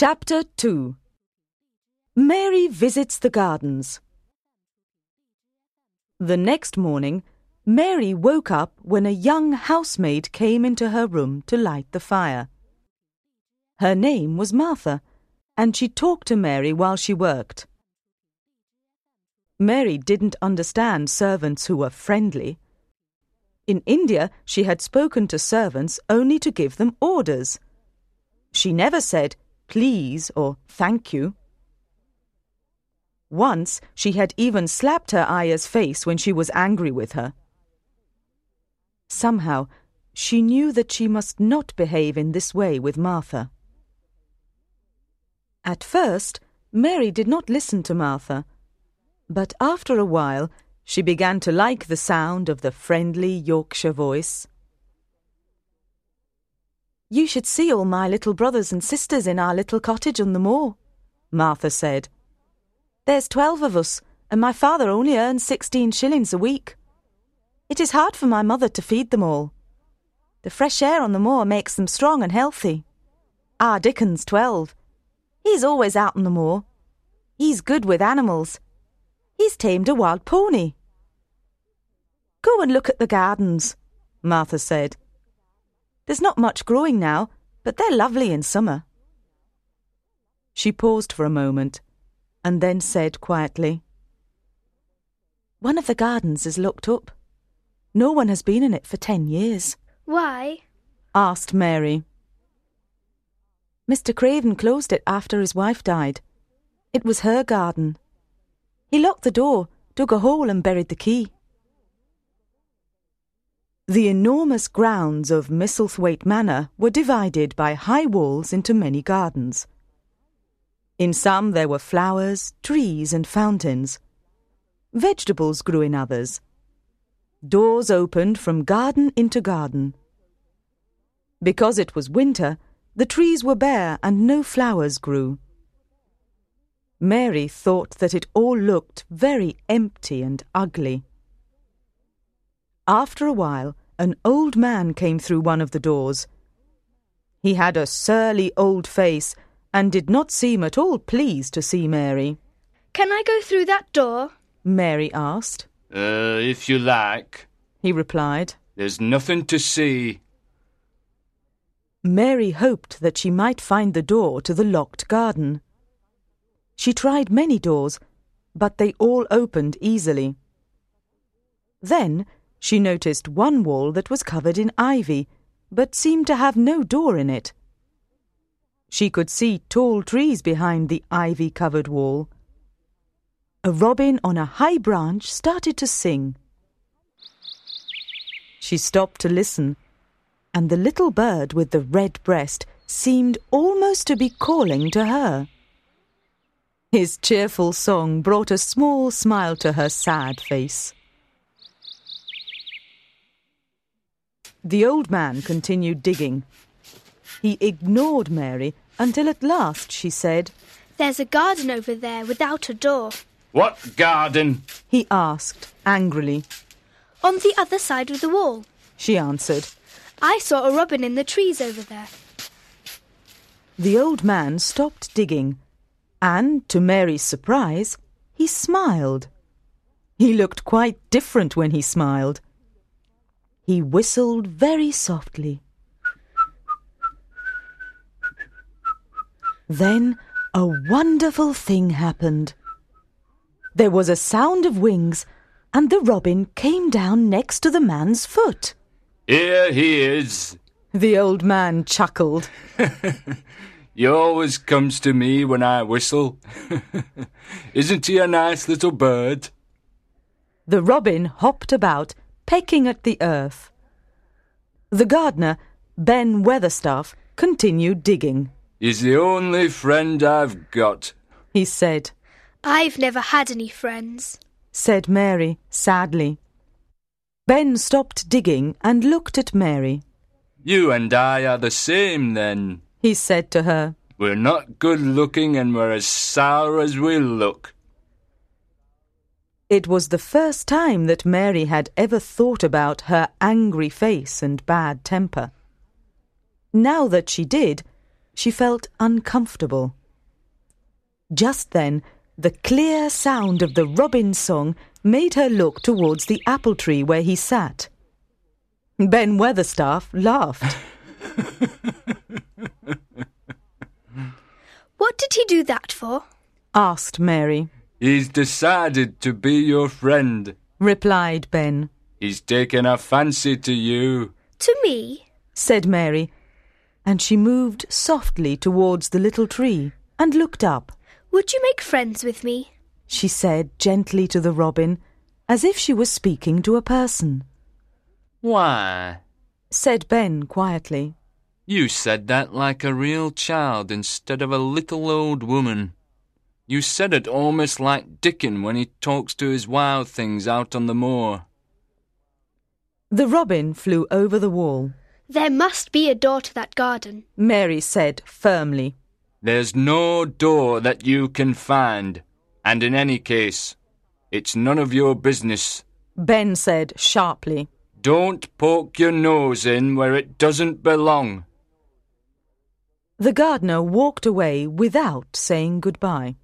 Chapter 2 Mary visits the gardens. The next morning, Mary woke up when a young housemaid came into her room to light the fire. Her name was Martha, and she talked to Mary while she worked. Mary didn't understand servants who were friendly. In India, she had spoken to servants only to give them orders. She never said, please or thank you. Once she had even slapped her ayah's face when she was angry with her. Somehow, she knew that she must not behave in this way with Martha. At first, Mary did not listen to Martha, but after a while she began to like the sound of the friendly Yorkshire voice. You should see all my little brothers and sisters in our little cottage on the moor, Martha said. There's twelve of us, and my father only earns sixteen shillings a week. It is hard for my mother to feed them all. The fresh air on the moor makes them strong and healthy. Our Dickon's twelve. He's always out on the moor. He's good with animals. He's tamed a wild pony. Go and look at the gardens, Martha said. There's not much growing now, but they're lovely in summer. She paused for a moment and then said quietly, One of the gardens is locked up. No one has been in it for ten years. Why? asked Mary. Mr. Craven closed it after his wife died. It was her garden. He locked the door, dug a hole, and buried the key. The enormous grounds of Misselthwaite Manor were divided by high walls into many gardens. In some there were flowers, trees, and fountains. Vegetables grew in others. Doors opened from garden into garden. Because it was winter, the trees were bare and no flowers grew. Mary thought that it all looked very empty and ugly. After a while, an old man came through one of the doors. He had a surly old face and did not seem at all pleased to see Mary. Can I go through that door? Mary asked. Uh, if you like. He replied. There's nothing to see. Mary hoped that she might find the door to the locked garden. She tried many doors, but they all opened easily. Then she noticed one wall that was covered in ivy, but seemed to have no door in it. She could see tall trees behind the ivy covered wall. A robin on a high branch started to sing. She stopped to listen, and the little bird with the red breast seemed almost to be calling to her. His cheerful song brought a small smile to her sad face. The old man continued digging. He ignored Mary until at last she said, There's a garden over there without a door. What garden? He asked angrily. On the other side of the wall. She answered. I saw a robin in the trees over there. The old man stopped digging, and, to Mary's surprise, he smiled. He looked quite different when he smiled. He whistled very softly. Then a wonderful thing happened. There was a sound of wings, and the robin came down next to the man's foot. Here he is. The old man chuckled. he always comes to me when I whistle. Isn't he a nice little bird? The robin hopped about pecking at the earth. The gardener, Ben Weatherstaff, continued digging. He's the only friend I've got, he said. I've never had any friends, said Mary sadly. Ben stopped digging and looked at Mary. You and I are the same, then, he said to her. We're not good looking and we're as sour as we'll look. It was the first time that Mary had ever thought about her angry face and bad temper. Now that she did, she felt uncomfortable. Just then, the clear sound of the robin's song made her look towards the apple tree where he sat. Ben Weatherstaff laughed. What did he do that for? asked Mary. He's decided to be your friend. Replied Ben. He's taken a fancy to you. To me? said Mary, and she moved softly towards the little tree and looked up. Would you make friends with me? She said gently to the robin, as if she was speaking to a person. Why? Said Ben quietly. You said that like a real child instead of a little old woman. You said it almost like Dickon when he talks to his wild things out on the moor. The robin flew over the wall. There must be a door to that garden. Mary said firmly. There's no door that you can find, and in any case, it's none of your business. Ben said sharply. Don't poke your nose in where it doesn't belong. The gardener walked away without saying goodbye.